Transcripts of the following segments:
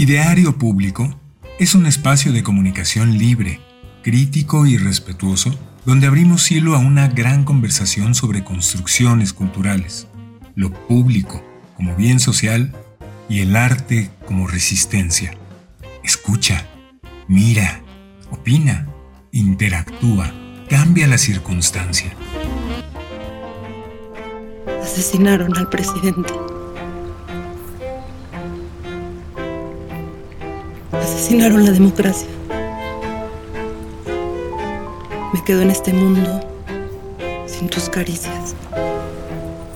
Ideario Público es un espacio de comunicación libre, crítico y respetuoso, donde abrimos hilo a una gran conversación sobre construcciones culturales, lo público como bien social y el arte como resistencia. Escucha, mira, opina, interactúa, cambia la circunstancia. Asesinaron al presidente. Asesinaron la democracia. Me quedo en este mundo sin tus caricias,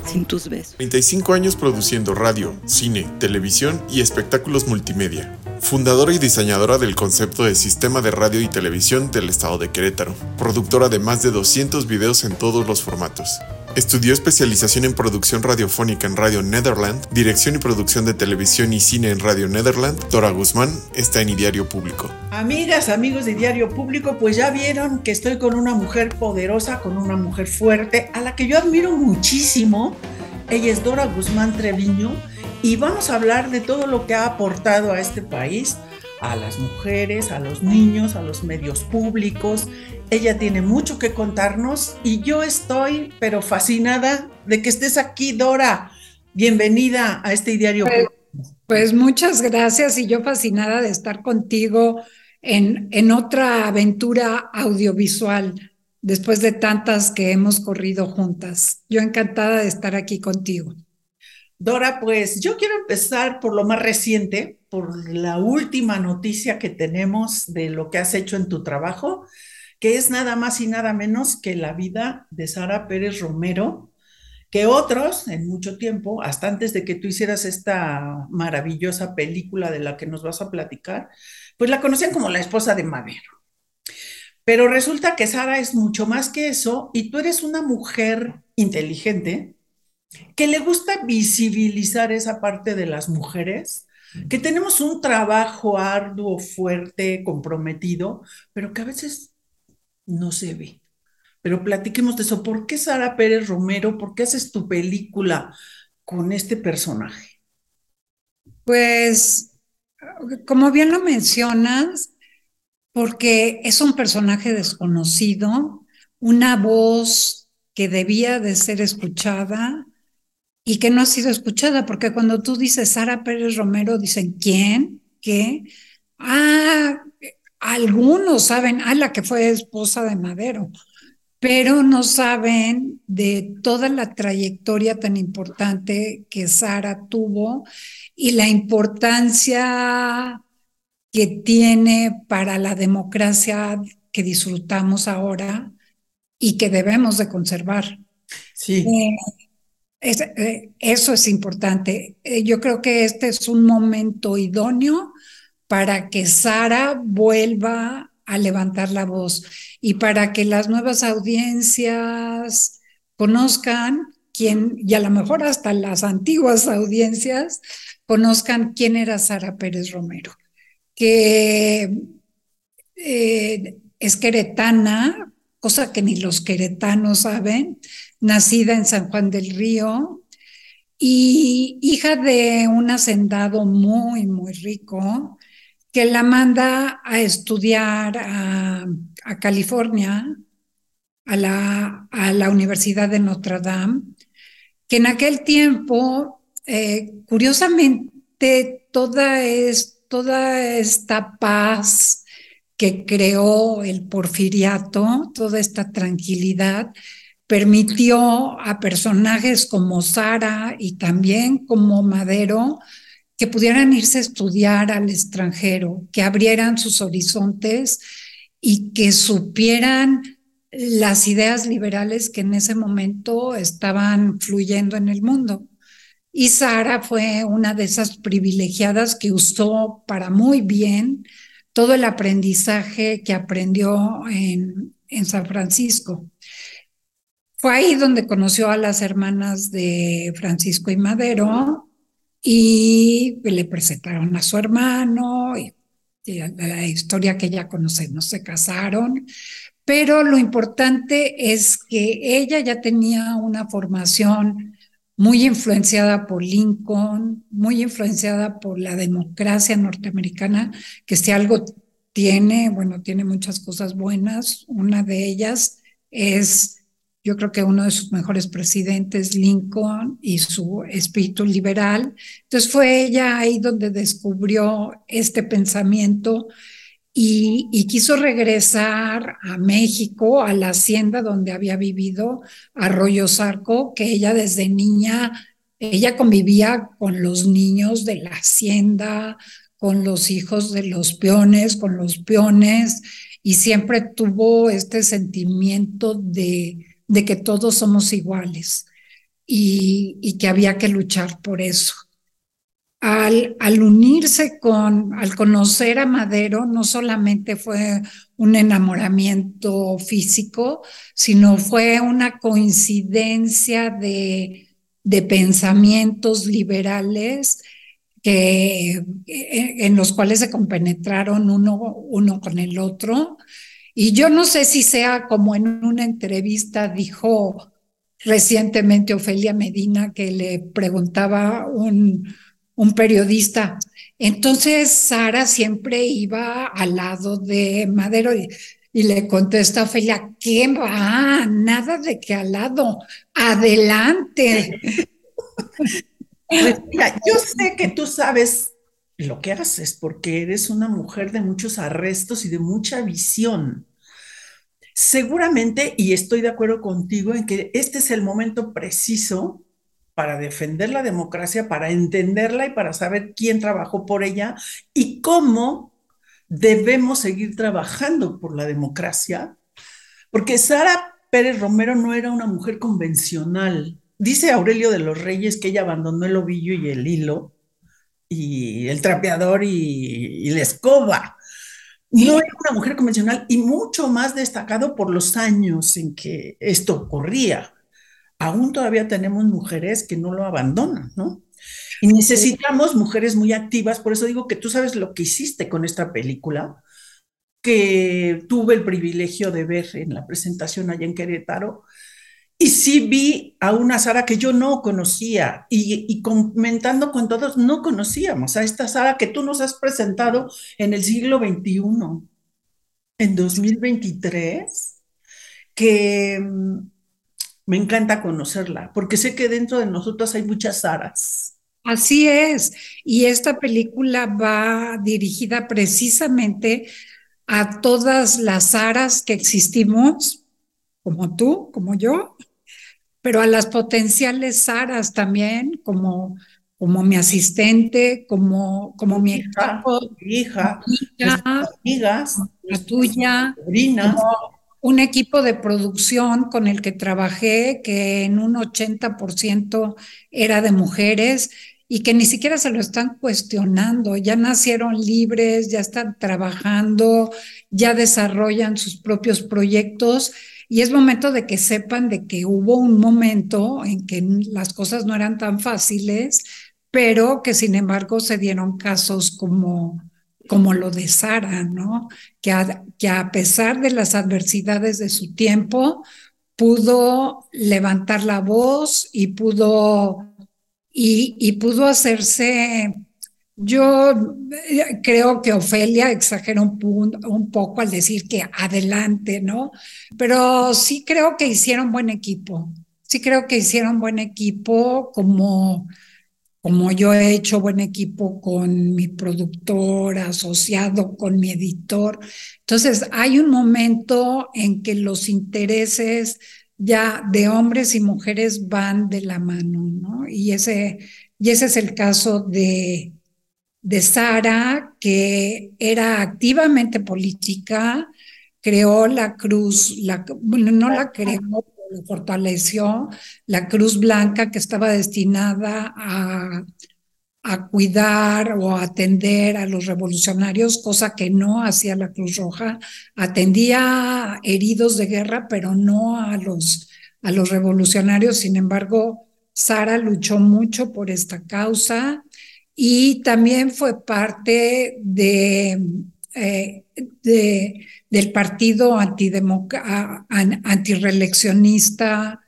sin tus besos. 35 años produciendo radio, cine, televisión y espectáculos multimedia. Fundadora y diseñadora del concepto de sistema de radio y televisión del estado de Querétaro. Productora de más de 200 videos en todos los formatos. Estudió especialización en producción radiofónica en Radio Netherland, dirección y producción de televisión y cine en Radio Netherland. Dora Guzmán está en Diario Público. Amigas, amigos de Diario Público, pues ya vieron que estoy con una mujer poderosa, con una mujer fuerte, a la que yo admiro muchísimo. Ella es Dora Guzmán Treviño y vamos a hablar de todo lo que ha aportado a este país, a las mujeres, a los niños, a los medios públicos ella tiene mucho que contarnos y yo estoy, pero fascinada de que estés aquí, Dora. Bienvenida a este diario. Pues, pues muchas gracias y yo fascinada de estar contigo en, en otra aventura audiovisual después de tantas que hemos corrido juntas. Yo encantada de estar aquí contigo. Dora, pues yo quiero empezar por lo más reciente, por la última noticia que tenemos de lo que has hecho en tu trabajo que es nada más y nada menos que la vida de Sara Pérez Romero, que otros en mucho tiempo, hasta antes de que tú hicieras esta maravillosa película de la que nos vas a platicar, pues la conocían como la esposa de Madero. Pero resulta que Sara es mucho más que eso y tú eres una mujer inteligente que le gusta visibilizar esa parte de las mujeres, que tenemos un trabajo arduo, fuerte, comprometido, pero que a veces no se ve. Pero platiquemos de eso. ¿Por qué Sara Pérez Romero? ¿Por qué haces tu película con este personaje? Pues, como bien lo mencionas, porque es un personaje desconocido, una voz que debía de ser escuchada y que no ha sido escuchada, porque cuando tú dices Sara Pérez Romero, dicen, ¿quién? ¿Qué? Ah, algunos saben, a la que fue esposa de Madero, pero no saben de toda la trayectoria tan importante que Sara tuvo y la importancia que tiene para la democracia que disfrutamos ahora y que debemos de conservar. Sí. Eh, eh, eso es importante. Eh, yo creo que este es un momento idóneo para que Sara vuelva a levantar la voz y para que las nuevas audiencias conozcan quién, y a lo mejor hasta las antiguas audiencias conozcan quién era Sara Pérez Romero, que eh, es queretana, cosa que ni los queretanos saben, nacida en San Juan del Río y hija de un hacendado muy, muy rico, que la manda a estudiar a, California, a la, a la, Universidad de Notre Dame, que en aquel tiempo, eh, curiosamente, toda, es, toda esta paz que creó el porfiriato, toda esta tranquilidad, permitió a personajes como Sara y también como Madero que pudieran irse a estudiar al extranjero, que abrieran sus horizontes y que supieran las ideas liberales que en ese momento estaban fluyendo en el mundo. Y Sara fue una de esas privilegiadas que usó para muy bien todo el aprendizaje que aprendió en, en San Francisco. Fue ahí donde conoció a las hermanas de Francisco y Madero, y le presentaron a su hermano y, la historia que ya conocemos, se casaron, pero lo importante es que ella ya tenía una formación muy influenciada por Lincoln, muy influenciada por la democracia norteamericana, que si algo tiene, bueno, tiene muchas cosas buenas. Una de ellas es, yo creo que uno de sus mejores presidentes, Lincoln, y su espíritu liberal. Entonces fue ella ahí donde descubrió este pensamiento y, quiso regresar a México, a la hacienda donde había vivido, Arroyo Zarco, que ella desde niña, ella convivía con los niños de la hacienda, con los hijos de los peones, con los peones, y siempre tuvo este sentimiento de, de que todos somos iguales y, y que había que luchar por eso al, unirse con, al conocer a Madero, no solamente fue un enamoramiento físico, sino fue una coincidencia de, de pensamientos liberales que, en los cuales se compenetraron uno, uno con el otro. Y yo no sé si sea como en una entrevista dijo recientemente Ofelia Medina que le preguntaba un, un periodista. Entonces Sara siempre iba al lado de Madero y, le contesta a Ofelia, ¿qué va? Nada de que al lado, adelante. Pues mira, yo sé que tú sabes lo que haces porque eres una mujer de muchos arrestos y de mucha visión. Seguramente, y estoy de acuerdo contigo en que este es el momento preciso para defender la democracia, para entenderla y para saber quién trabajó por ella y cómo debemos seguir trabajando por la democracia, porque Sara Pérez Romero no era una mujer convencional. Dice Aurelio de los Reyes que ella abandonó el ovillo y el hilo y el trapeador y, y la escoba. No era una mujer convencional y mucho más destacado por los años en que esto ocurría aún todavía tenemos mujeres que no lo abandonan, ¿no? Y necesitamos mujeres muy activas, por eso digo que tú sabes lo que hiciste con esta película, que tuve el privilegio de ver en la presentación allá en Querétaro, y sí vi a una Sara que yo no conocía y, comentando con todos, no conocíamos a esta Sara que tú nos has presentado en el siglo XXI, en 2023, que me encanta conocerla, porque sé que dentro de nosotros hay muchas aras. Así es, y esta película va dirigida precisamente a todas las aras que existimos, como tú, como yo, pero a las potenciales aras también, como, como mi asistente, como, como mi hija, hija, amigas, la tuya, sobrina, un equipo de producción con el que trabajé, que en un 80% era de mujeres y que ni siquiera se lo están cuestionando, ya nacieron libres, ya están trabajando, ya desarrollan sus propios proyectos y es momento de que sepan de que hubo un momento en que las cosas no eran tan fáciles, pero que sin embargo se dieron casos como como lo de Sara, ¿no? Que a, que a pesar de las adversidades de su tiempo, pudo levantar la voz y pudo, y, y pudo hacerse, yo eh, creo que Ofelia exagera un, un poco al decir que adelante, ¿no? Pero sí creo que hicieron buen equipo, sí creo que hicieron buen equipo como como yo he hecho buen equipo con mi productor, asociado con mi editor. Entonces, hay un momento en que los intereses ya de hombres y mujeres van de la mano, ¿no? Y ese, y ese es el caso de, de Sara, que era activamente política, creó la cruz, la, bueno, no la creó, fortaleció la Cruz Blanca que estaba destinada a, a cuidar o atender a los revolucionarios, cosa que no hacía la Cruz Roja. Atendía heridos de guerra, pero no a los, a los revolucionarios. Sin embargo, Sara luchó mucho por esta causa y también fue parte de, eh, de del partido antireeleccionista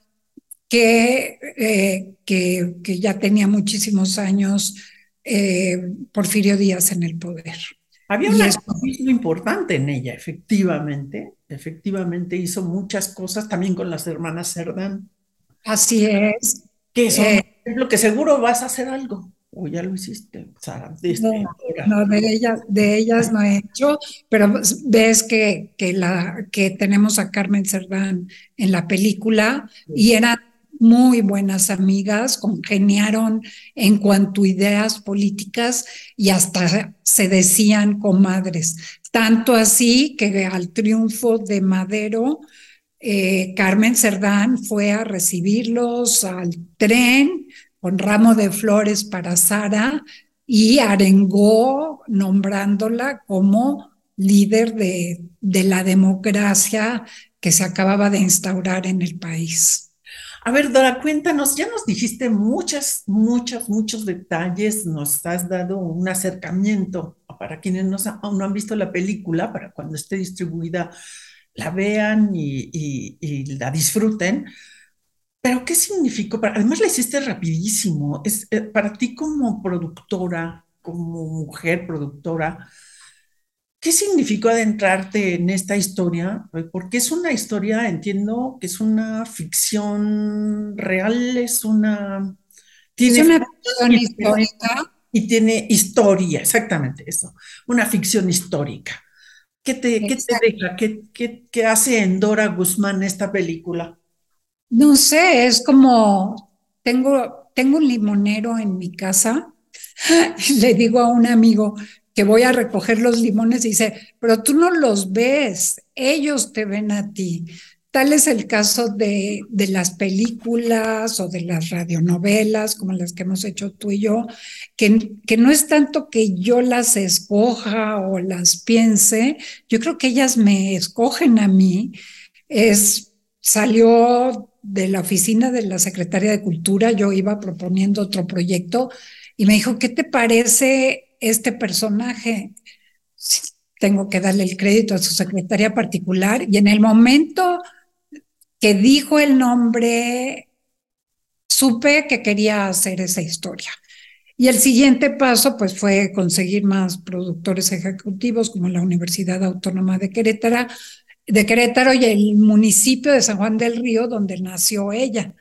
que, eh, que, que, ya tenía muchísimos años eh, Porfirio Díaz en el poder. Había un activismo importante en ella, efectivamente. Efectivamente hizo muchas cosas también con las hermanas Cerdán. Así es. Que son, eh, ejemplo, que seguro vas a hacer algo. O ya lo hiciste, Sara. no, de, ellas, de ellas no he hecho, pero ves que, que, la, que tenemos a Carmen Cerdán en la película y eran muy buenas amigas, congeniaron en cuanto a ideas políticas y hasta se decían comadres. Tanto así que al triunfo de Madero, eh, Carmen Cerdán fue a recibirlos al tren con ramo de flores para Sara y arengó nombrándola como líder de, de la democracia que se acababa de instaurar en el país. A ver, Dora, cuéntanos, ya nos dijiste muchas, muchas, muchos detalles, nos has dado un acercamiento para quienes no, aún no han visto la película, para cuando esté distribuida la vean y, la disfruten. Pero, ¿qué significó? Además, la hiciste rapidísimo. Es, eh, para ti como productora, como mujer productora, ¿Qué significó adentrarte en esta historia? Porque es una historia, entiendo que es una ficción real, es una... Tiene es una ficción histórica. Y tiene historia, exactamente eso, una ficción histórica. ¿Qué te, ¿qué te deja? ¿Qué, qué, qué hace en Dora Guzmán esta película? No sé, es como, tengo, tengo un limonero en mi casa, le digo a un amigo, que voy a recoger los limones y dice, pero tú no los ves, ellos te ven a ti. Tal es el caso de, de las películas o de las radionovelas como las que hemos hecho tú y yo, que, que no es tanto que yo las escoja o las piense, yo creo que ellas me escogen a mí. Es, salió de la oficina de la Secretaría de Cultura, yo iba proponiendo otro proyecto y me dijo, ¿qué te parece este personaje, tengo que darle el crédito a su secretaria particular, y en el momento que dijo el nombre, supe que quería hacer esa historia. Y el siguiente paso, pues, fue conseguir más productores ejecutivos como la Universidad Autónoma de Querétaro, de Querétaro y el municipio de San Juan del Río, donde nació ella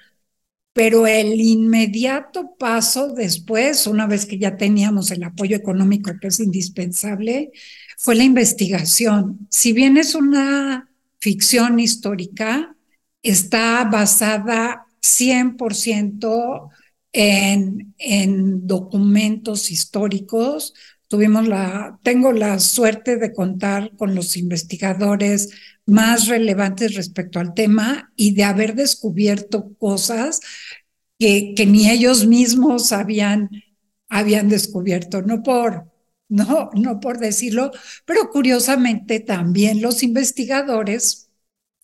pero el inmediato paso después, una vez que ya teníamos el apoyo económico que es indispensable, fue la investigación. Si bien es una ficción histórica, está basada 100% en, en documentos históricos. Tuvimos la, tengo la suerte de contar con los investigadores más relevantes respecto al tema y de haber descubierto cosas que, que ni ellos mismos habían, habían descubierto, no por, no, no por decirlo, pero curiosamente también los investigadores,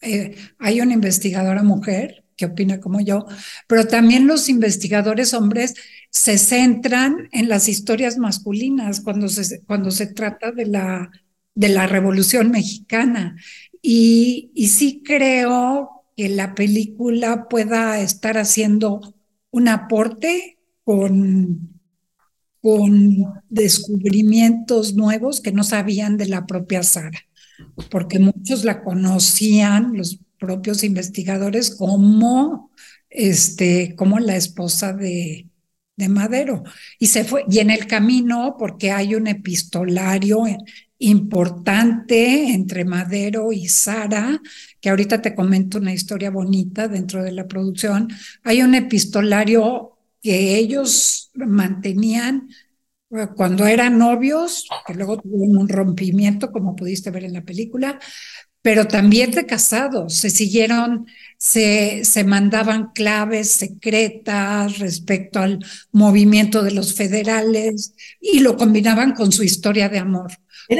eh, hay una investigadora mujer que opina como yo, pero también los investigadores hombres se centran en las historias masculinas cuando se, cuando se trata de la, de la Revolución Mexicana. Y, y sí creo que la película pueda estar haciendo un aporte con, con descubrimientos nuevos que no sabían de la propia Sara, porque muchos la conocían, los propios investigadores, como, este, como la esposa de, de Madero. Y se fue, y en el camino, porque hay un epistolario importante entre Madero y Sara, que ahorita te comento una historia bonita dentro de la producción. Hay un epistolario que ellos mantenían eh, cuando eran novios, que luego tuvieron un rompimiento, como pudiste ver en la película, pero también de casados. Se siguieron, se, se mandaban claves secretas respecto al movimiento de los federales y lo combinaban con su historia de amor.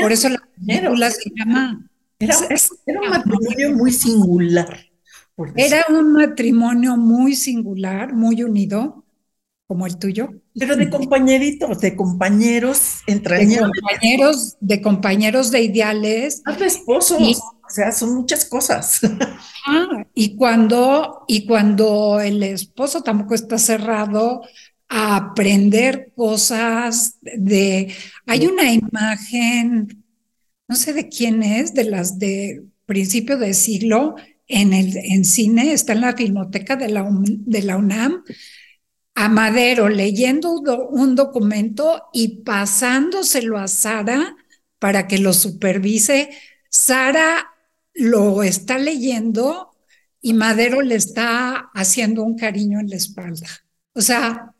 Por eso la película se llama. Era, un matrimonio muy singular. Era un matrimonio muy singular, muy unido, como el tuyo. Pero de compañeritos, de compañeros entrañables. De compañeros, de compañeros de ideales. de esposos. Sea, son muchas cosas. Ah, y cuando, y cuando el esposo tampoco está cerrado a aprender cosas de, hay una imagen, no sé de quién es, de las de principio de siglo, en el en cine, está en la filmoteca de la, de la UNAM, a Madero leyendo un documento y pasándoselo a Sara para que lo supervise. Sara lo está leyendo y Madero le está haciendo un cariño en la espalda. O sea,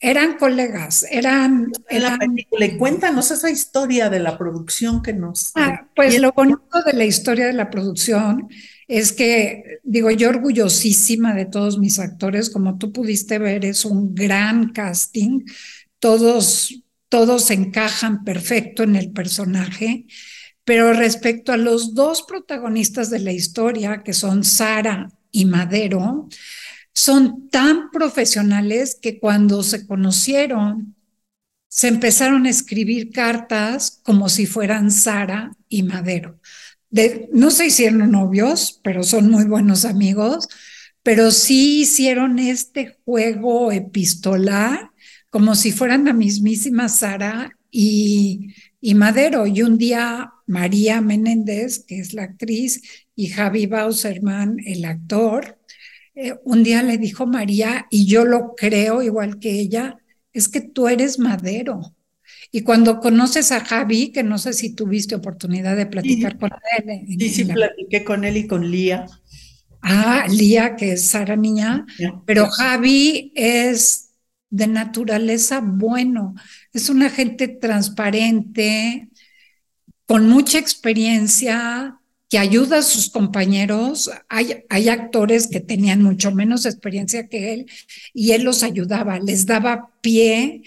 eran colegas, eran... eran... La cuéntanos esa historia de la producción que nos... Ah, pues lo bonito de la historia de la producción es que, digo, yo orgullosísima de todos mis actores, como tú pudiste ver, es un gran casting, todos, todos encajan perfecto en el personaje, pero respecto a los dos protagonistas de la historia, que son Sara y Madero, son tan profesionales que cuando se conocieron, se empezaron a escribir cartas como si fueran Sara y Madero. No se hicieron novios, pero son muy buenos amigos, pero sí hicieron este juego epistolar como si fueran la mismísima Sara y, y Madero. Y un día María Menéndez, que es la actriz, y Javi Bauserman, el actor, eh, un día le dijo María, y yo lo creo igual que ella, es que tú eres Madero. Y cuando conoces a Javi, que no sé si tuviste oportunidad de platicar con él. sí, sí, platiqué con él y con Lía. Ah, Lía, que es Sara Niña, pero Javi es de naturaleza bueno, es una gente transparente, con mucha experiencia, que ayuda a sus compañeros. Hay, hay actores que tenían mucho menos experiencia que él y él los ayudaba, les daba pie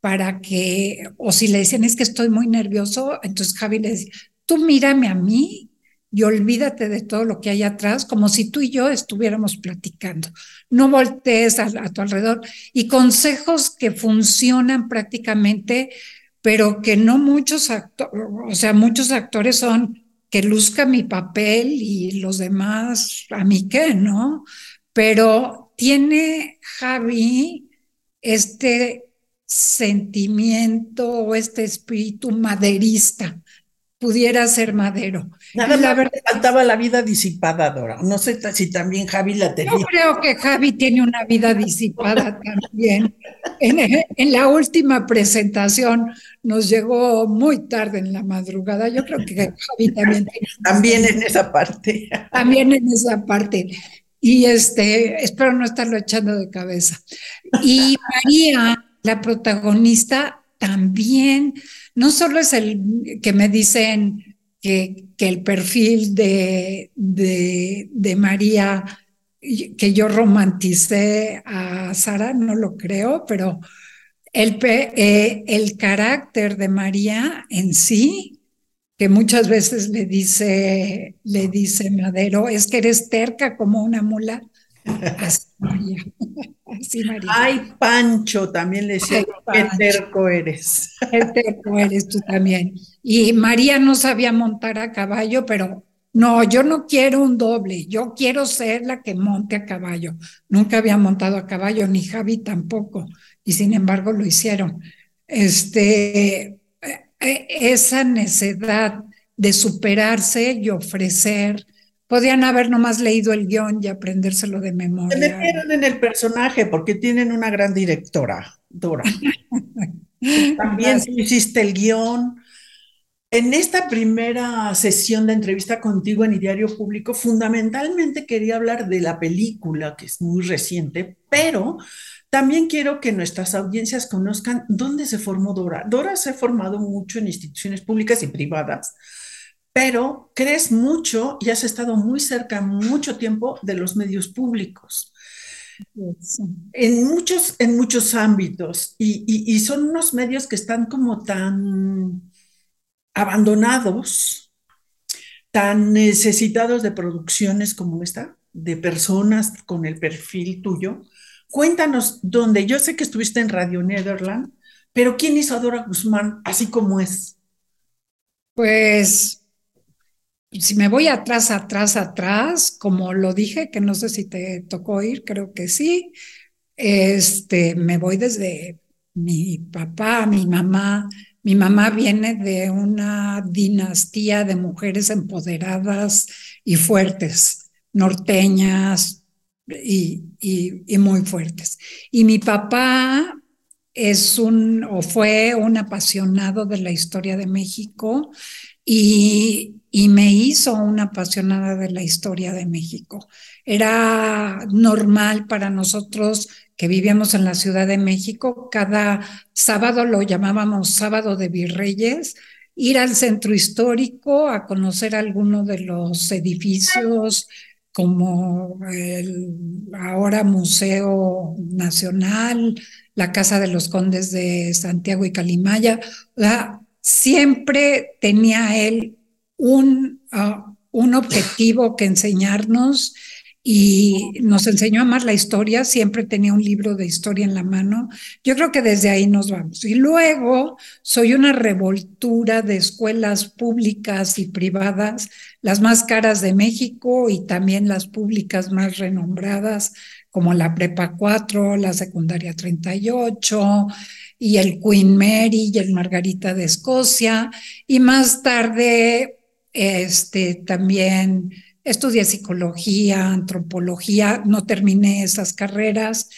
para que, o si le decían es que estoy muy nervioso, entonces Javi le decía, tú mírame a mí y olvídate de todo lo que hay atrás, como si tú y yo estuviéramos platicando. No voltees a, tu alrededor. Y consejos que funcionan prácticamente, pero que no muchos actores, o sea, muchos actores son que luzca mi papel y los demás a mí qué, ¿no? Pero tiene Javi este sentimiento o este espíritu maderista pudiera ser madero. Nada la verdad, faltaba la vida disipada, Dora. No sé si también Javi la tenía. Yo creo que Javi tiene una vida disipada también. En, la última presentación nos llegó muy tarde en la madrugada. Yo creo que Javi también También en esa parte. También en esa parte. Y este, espero no estarlo echando de cabeza. Y María la protagonista también, no solo es el que me dicen que, que el perfil de, de, María, que yo romanticé a Sara, no lo creo, pero el, eh, el carácter de María en sí, que muchas veces le dice, le dice Madero, es que eres terca como una mula. Así María. Ay, Pancho, también le decía, qué terco eres. Qué terco eres tú también. Y María no sabía montar a caballo, pero no, yo no quiero un doble, yo quiero ser la que monte a caballo. Nunca había montado a caballo, ni Javi tampoco, y sin embargo lo hicieron. Este, eh, eh, esa necesidad de superarse y ofrecer Podían haber nomás leído el guion y aprendérselo de memoria. Se metieron en el personaje porque tienen una gran directora, Dora. También tú hiciste el guion. En esta primera sesión de entrevista contigo en Diario Público, fundamentalmente quería hablar de la película, que es muy reciente, pero también quiero que nuestras audiencias conozcan dónde se formó Dora. Dora se ha formado mucho en instituciones públicas y privadas pero crees mucho y has estado muy cerca mucho tiempo de los medios públicos. En muchos, en muchos ámbitos y, son unos medios que están como tan abandonados, tan necesitados de producciones como esta, de personas con el perfil tuyo. Cuéntanos dónde, yo sé que estuviste en Radio Nederland, pero ¿quién hizo a Dora Guzmán así como es? Pues si me voy atrás, atrás, atrás, como lo dije, que no sé si te tocó ir, creo que sí, este, me voy desde mi papá, mi mamá. Mi mamá viene de una dinastía de mujeres empoderadas y fuertes, norteñas y, y, muy fuertes. Y mi papá es un o fue un apasionado de la historia de México y, y me hizo una apasionada de la historia de México. Era normal para nosotros que vivíamos en la Ciudad de México, cada sábado lo llamábamos sábado de virreyes, ir al centro histórico a conocer alguno de los edificios como el ahora Museo Nacional, la Casa de los Condes de Santiago y Calimaya. siempre tenía él un, ah, un objetivo que enseñarnos y nos enseñó a amar la historia, siempre tenía un libro de historia en la mano. Yo creo que desde ahí nos vamos. Y luego soy una revoltura de escuelas públicas y privadas, las más caras de México y también las públicas más renombradas, como la Prepa 4, la Secundaria 38 y el Queen Mary y el Margarita de Escocia. Y más tarde, este, también estudié psicología, antropología, no terminé esas carreras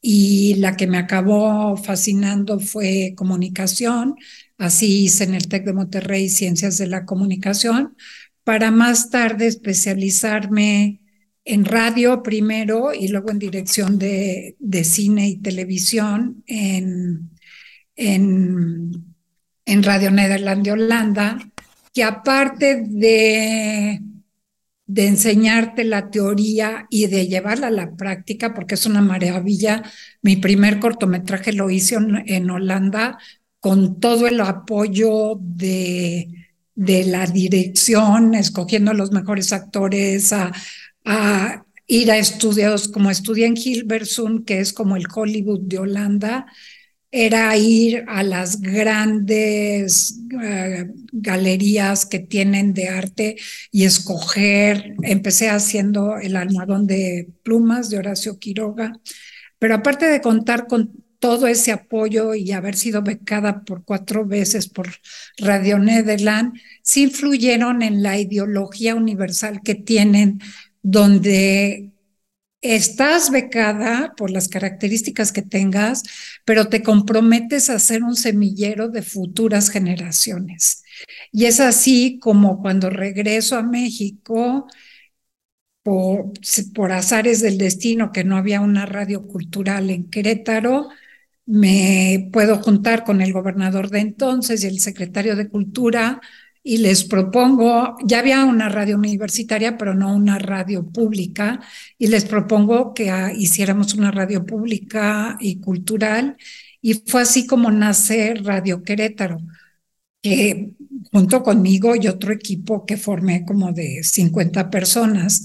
y la que me acabó fascinando fue comunicación. Así hice en el TEC de Monterrey Ciencias de la Comunicación, para más tarde especializarme en radio primero y luego en dirección de, de cine y televisión en, en, en Radio Nederland de Holanda, que aparte de de enseñarte la teoría y de llevarla a la práctica, porque es una maravilla. Mi primer cortometraje lo hice en, Holanda con todo el apoyo de, de, la dirección, escogiendo los mejores actores, a, a ir a estudios, como estudié en Hilversum, que es como el Hollywood de Holanda, era ir a las grandes eh, galerías que tienen de arte y escoger. Empecé haciendo el almohadón de plumas de Horacio Quiroga, pero aparte de contar con todo ese apoyo y haber sido becada por cuatro veces por Radio Nederland, sí influyeron en la ideología universal que tienen, donde estás becada por las características que tengas, pero te comprometes a ser un semillero de futuras generaciones. Y es así como cuando regreso a México, por, por azares del destino, que no había una radio cultural en Querétaro, me puedo juntar con el gobernador de entonces y el secretario de Cultura y les propongo, ya había una radio universitaria, pero no una radio pública, y les propongo que ah, hiciéramos una radio pública y cultural, y fue así como nace Radio Querétaro, que junto conmigo y otro equipo que formé como de 50 personas,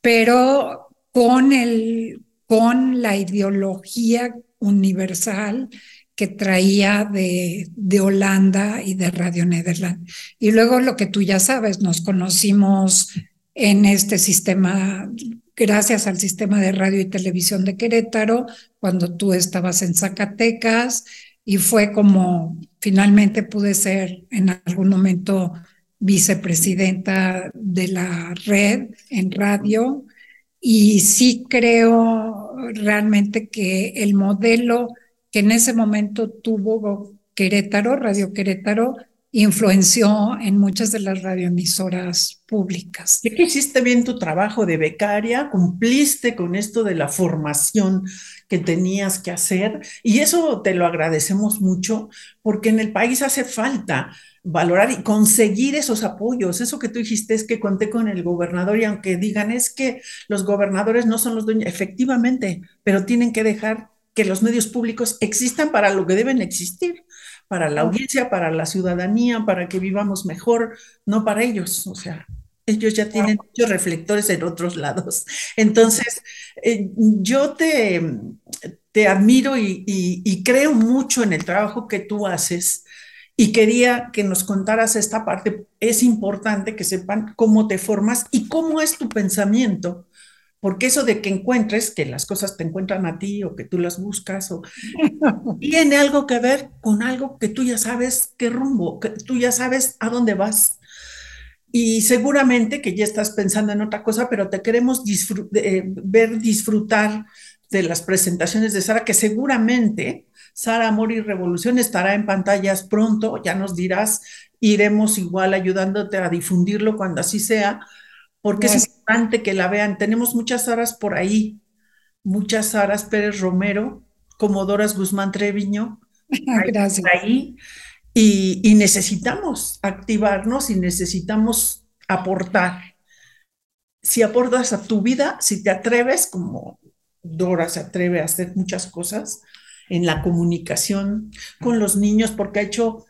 pero con, el, con la ideología universal que traía de, de Holanda y de Radio Nederland. Y luego lo que tú ya sabes, nos conocimos en este sistema, gracias al sistema de radio y televisión de Querétaro, cuando tú estabas en Zacatecas, y fue como finalmente pude ser en algún momento vicepresidenta de la red en radio. Y sí creo realmente que el modelo que en ese momento tuvo Querétaro, Radio Querétaro, influenció en muchas de las radioemisoras públicas. ¿Qué que hiciste bien tu trabajo de becaria, cumpliste con esto de la formación que tenías que hacer y eso te lo agradecemos mucho porque en el país hace falta valorar y conseguir esos apoyos. Eso que tú dijiste es que conté con el gobernador y aunque digan es que los gobernadores no son los dueños, efectivamente, pero tienen que dejar que los medios públicos existan para lo que deben existir, para la audiencia, para la ciudadanía, para que vivamos mejor, no para ellos. O sea, ellos ya tienen muchos reflectores en otros lados. Entonces, eh, yo te, te admiro y, y, creo mucho en el trabajo que tú haces Y quería que nos contaras esta parte. Es importante que sepan cómo te formas y cómo es tu pensamiento porque eso de que encuentres, que las cosas te encuentran a ti o que tú las buscas, o, tiene algo que ver con algo que tú ya sabes qué rumbo, que tú ya sabes a dónde vas. Y seguramente que ya estás pensando en otra cosa, pero te queremos eh, ver disfrutar de las presentaciones de Sara, que seguramente Sara Amor y Revolución estará en pantallas pronto, ya nos dirás, iremos igual ayudándote a difundirlo cuando así sea, porque es importante que la vean. Tenemos muchas aras por ahí, muchas aras Pérez Romero, como Doras Guzmán Treviño, Gracias. ahí, y, y necesitamos activarnos y necesitamos aportar. Si aportas a tu vida, si te atreves, como Dora se atreve a hacer muchas cosas en la comunicación con los niños, porque ha hecho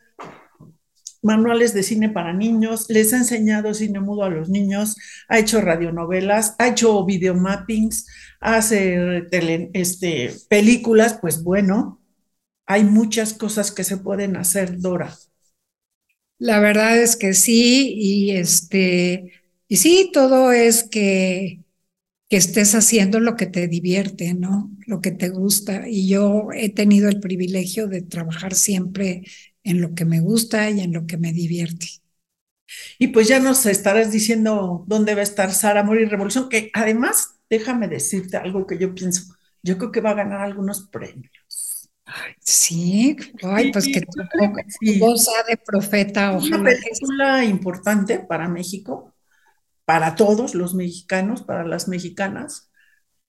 manuales de cine para niños, les ha enseñado cine mudo a los niños, ha hecho radionovelas, ha hecho videomappings, hace este, películas, pues bueno, hay muchas cosas que se pueden hacer, Dora. La verdad es que sí, y este, y sí, todo es que, que estés haciendo lo que te divierte, ¿no? Lo que te gusta. Y yo he tenido el privilegio de trabajar siempre en lo que me gusta y en lo que me divierte. Y pues ya nos estarás diciendo dónde va a estar Sara Amor y Revolución, que además, déjame decirte algo que yo pienso, yo creo que va a ganar algunos premios. sí, ay, pues que tu, sí. de profeta, ojalá. Una película importante para México, para todos los mexicanos, para las mexicanas,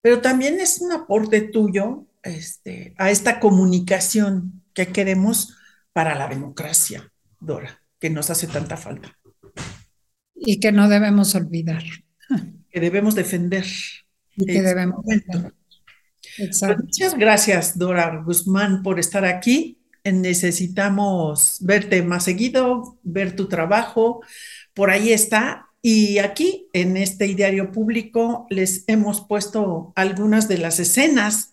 pero también es un aporte tuyo este, a esta comunicación que queremos para la democracia, Dora, que nos hace tanta falta. Y que no debemos olvidar. Que debemos defender. Y que debemos defender. Exacto. Pues muchas gracias, Dora Guzmán, por estar aquí. Necesitamos verte más seguido, ver tu trabajo. Por ahí está. Y aquí, en este diario público, les hemos puesto algunas de las escenas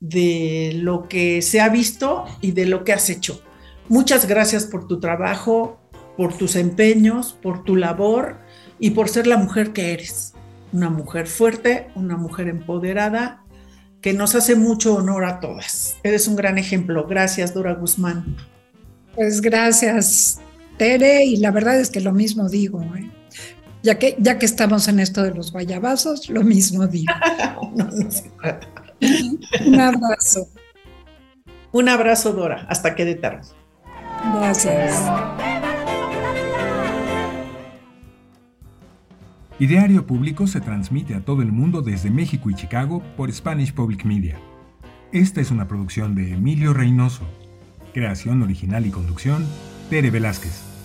de lo que se ha visto y de lo que has hecho. Muchas gracias por tu trabajo, por tus empeños, por tu labor y por ser la mujer que eres. Una mujer fuerte, una mujer empoderada, que nos hace mucho honor a todas. Eres un gran ejemplo. Gracias, Dora Guzmán. Pues gracias, Tere, y la verdad es que lo mismo digo. ¿eh? Ya, que, ya que estamos en esto de los guayabazos, lo mismo digo. un abrazo. Un abrazo, Dora. Hasta que de tarde. Gracias. Ideario Público se transmite a todo el mundo desde México y Chicago por Spanish Public Media. Esta es una producción de Emilio Reynoso. Creación original y conducción, Tere Velázquez.